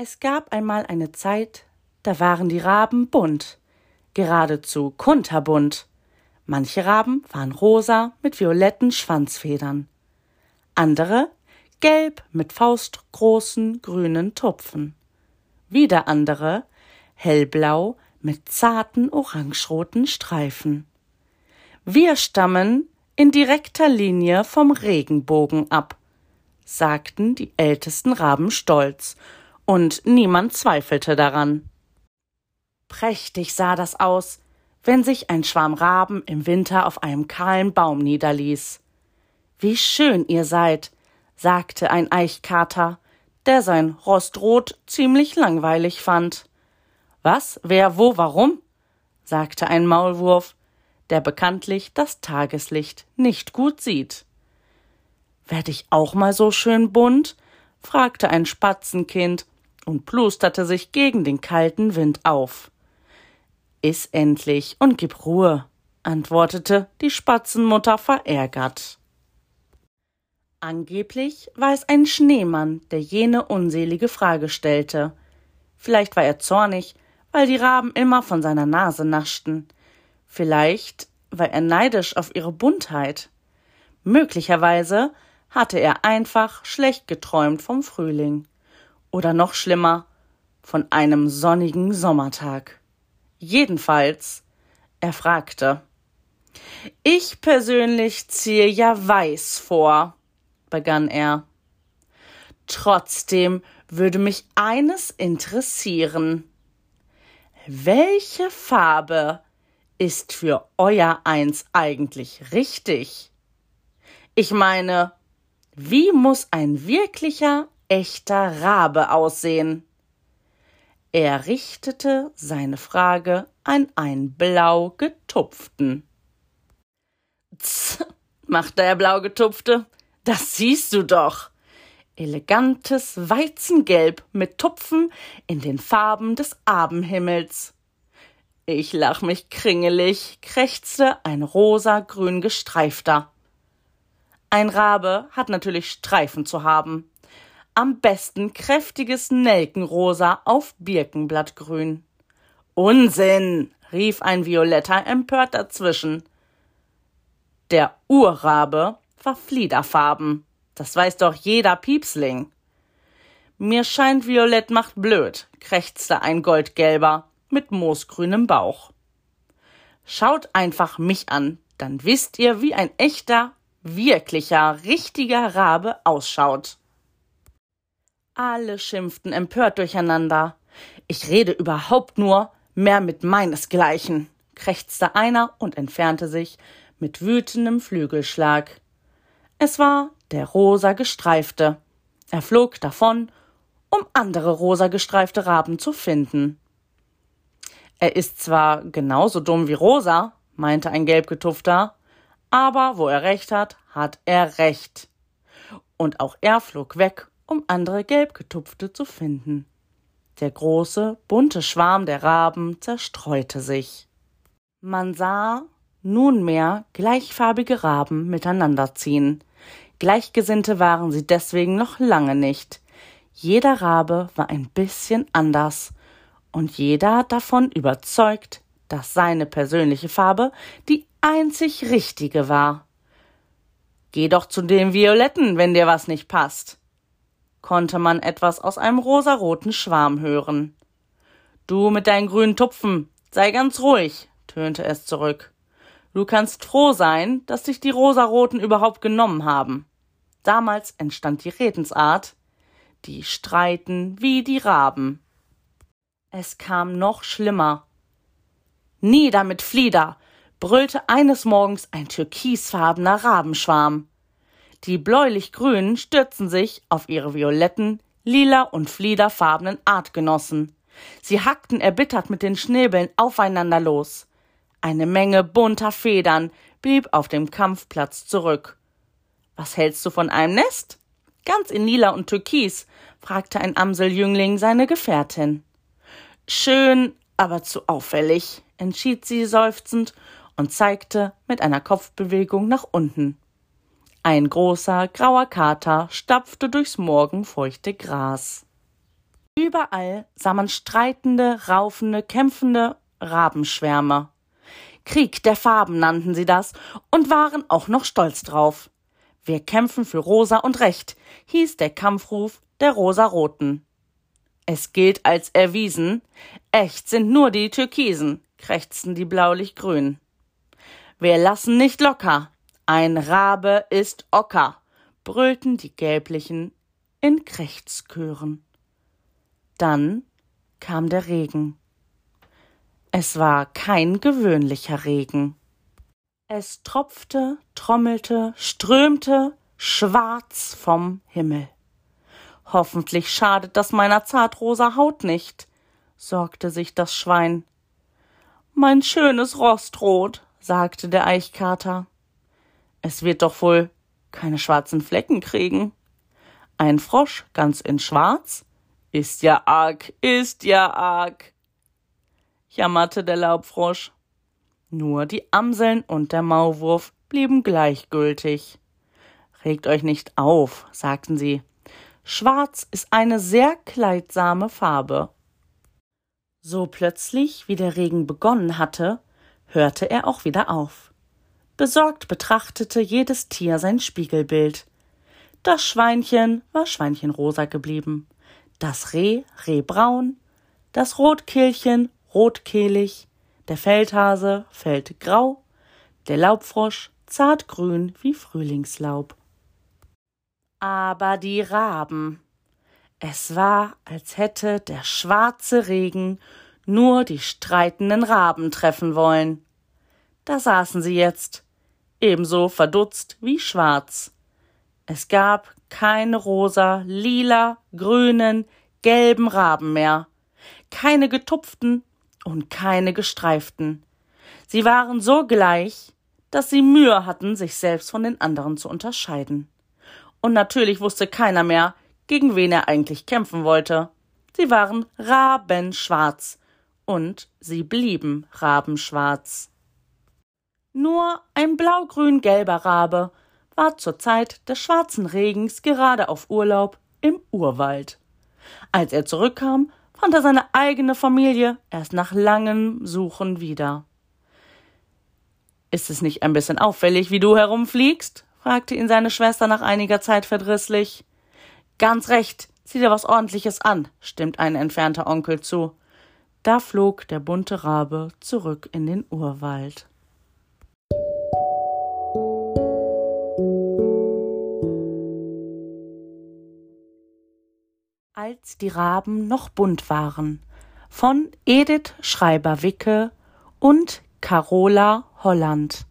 Es gab einmal eine Zeit, da waren die Raben bunt, geradezu kunterbunt. Manche Raben waren rosa mit violetten Schwanzfedern, andere gelb mit faustgroßen grünen Tupfen, wieder andere hellblau mit zarten orangeroten Streifen. Wir stammen in direkter Linie vom Regenbogen ab, sagten die ältesten Raben stolz und niemand zweifelte daran. Prächtig sah das aus, wenn sich ein Schwarm Raben im Winter auf einem kahlen Baum niederließ. Wie schön ihr seid, sagte ein Eichkater, der sein Rostrot ziemlich langweilig fand. Was, wer, wo, warum? sagte ein Maulwurf, der bekanntlich das Tageslicht nicht gut sieht. Werd ich auch mal so schön bunt? fragte ein Spatzenkind und plusterte sich gegen den kalten Wind auf. Iss endlich und gib Ruhe, antwortete die Spatzenmutter verärgert. Angeblich war es ein Schneemann, der jene unselige Frage stellte. Vielleicht war er zornig, weil die Raben immer von seiner Nase naschten. Vielleicht war er neidisch auf ihre Buntheit. Möglicherweise hatte er einfach schlecht geträumt vom Frühling oder noch schlimmer, von einem sonnigen Sommertag. Jedenfalls, er fragte. Ich persönlich ziehe ja weiß vor, begann er. Trotzdem würde mich eines interessieren. Welche Farbe ist für euer Eins eigentlich richtig? Ich meine, wie muss ein wirklicher echter Rabe aussehen? Er richtete seine Frage an einen blau getupften. Tz, machte der blau getupfte, das siehst du doch. Elegantes Weizengelb mit Tupfen in den Farben des Abendhimmels. Ich lach mich kringelig, krächzte ein rosa-grün gestreifter. Ein Rabe hat natürlich Streifen zu haben am besten kräftiges Nelkenrosa auf Birkenblattgrün. Unsinn, rief ein Violetter empört dazwischen. Der Urrabe war fliederfarben. Das weiß doch jeder Piepsling. Mir scheint Violett macht blöd, krächzte ein Goldgelber mit moosgrünem Bauch. Schaut einfach mich an, dann wisst ihr, wie ein echter, wirklicher, richtiger Rabe ausschaut. Alle schimpften empört durcheinander. Ich rede überhaupt nur mehr mit meinesgleichen, krächzte einer und entfernte sich mit wütendem Flügelschlag. Es war der rosa gestreifte. Er flog davon, um andere rosa gestreifte Raben zu finden. Er ist zwar genauso dumm wie Rosa, meinte ein gelbgetufter, aber wo er recht hat, hat er recht. Und auch er flog weg um andere gelbgetupfte zu finden. Der große, bunte Schwarm der Raben zerstreute sich. Man sah nunmehr gleichfarbige Raben miteinander ziehen. Gleichgesinnte waren sie deswegen noch lange nicht. Jeder Rabe war ein bisschen anders und jeder davon überzeugt, dass seine persönliche Farbe die einzig richtige war. Geh doch zu den Violetten, wenn dir was nicht passt konnte man etwas aus einem rosaroten Schwarm hören. Du mit deinen grünen Tupfen, sei ganz ruhig, tönte es zurück. Du kannst froh sein, dass dich die Rosaroten überhaupt genommen haben. Damals entstand die Redensart, die streiten wie die Raben. Es kam noch schlimmer. Nieder mit Flieder, brüllte eines Morgens ein türkisfarbener Rabenschwarm. Die bläulich-grünen stürzen sich auf ihre violetten, lila und fliederfarbenen Artgenossen. Sie hackten erbittert mit den Schnäbeln aufeinander los. Eine Menge bunter Federn blieb auf dem Kampfplatz zurück. Was hältst du von einem Nest? Ganz in lila und türkis, fragte ein Amseljüngling seine Gefährtin. Schön, aber zu auffällig, entschied sie seufzend und zeigte mit einer Kopfbewegung nach unten. Ein großer grauer Kater stapfte durchs morgenfeuchte Gras. Überall sah man streitende, raufende, kämpfende Rabenschwärme. Krieg der Farben nannten sie das und waren auch noch stolz drauf. Wir kämpfen für Rosa und Recht, hieß der Kampfruf der Rosaroten. Es gilt als erwiesen, echt sind nur die Türkisen, krächzten die Blaulichtgrünen. Wir lassen nicht locker, ein Rabe ist Ocker, brüllten die Gelblichen in Krächzchören. Dann kam der Regen. Es war kein gewöhnlicher Regen. Es tropfte, trommelte, strömte schwarz vom Himmel. Hoffentlich schadet das meiner zartrosa Haut nicht, sorgte sich das Schwein. Mein schönes Rostrot, sagte der Eichkater. Es wird doch wohl keine schwarzen Flecken kriegen. Ein Frosch ganz in Schwarz? Ist ja arg, ist ja arg, jammerte der Laubfrosch. Nur die Amseln und der Maulwurf blieben gleichgültig. Regt euch nicht auf, sagten sie. Schwarz ist eine sehr kleidsame Farbe. So plötzlich, wie der Regen begonnen hatte, hörte er auch wieder auf. Besorgt betrachtete jedes Tier sein Spiegelbild. Das Schweinchen war schweinchenrosa geblieben, das Reh rehbraun, das Rotkehlchen rotkehlig, der Feldhase feldgrau, der Laubfrosch zartgrün wie Frühlingslaub aber die Raben. Es war, als hätte der schwarze Regen nur die streitenden Raben treffen wollen. Da saßen sie jetzt, ebenso verdutzt wie schwarz. Es gab keine rosa, lila, grünen, gelben Raben mehr, keine getupften und keine gestreiften. Sie waren so gleich, dass sie Mühe hatten, sich selbst von den anderen zu unterscheiden und natürlich wusste keiner mehr, gegen wen er eigentlich kämpfen wollte. Sie waren rabenschwarz und sie blieben rabenschwarz. Nur ein blaugrün-gelber Rabe war zur Zeit des schwarzen Regens gerade auf Urlaub im Urwald. Als er zurückkam, fand er seine eigene Familie erst nach langem Suchen wieder. Ist es nicht ein bisschen auffällig, wie du herumfliegst? fragte ihn seine Schwester nach einiger Zeit verdrisslich. Ganz recht, zieh dir was ordentliches an, stimmt ein entfernter Onkel zu. Da flog der bunte Rabe zurück in den Urwald. Als die Raben noch bunt waren. Von Edith Schreiber-Wicke und Carola Holland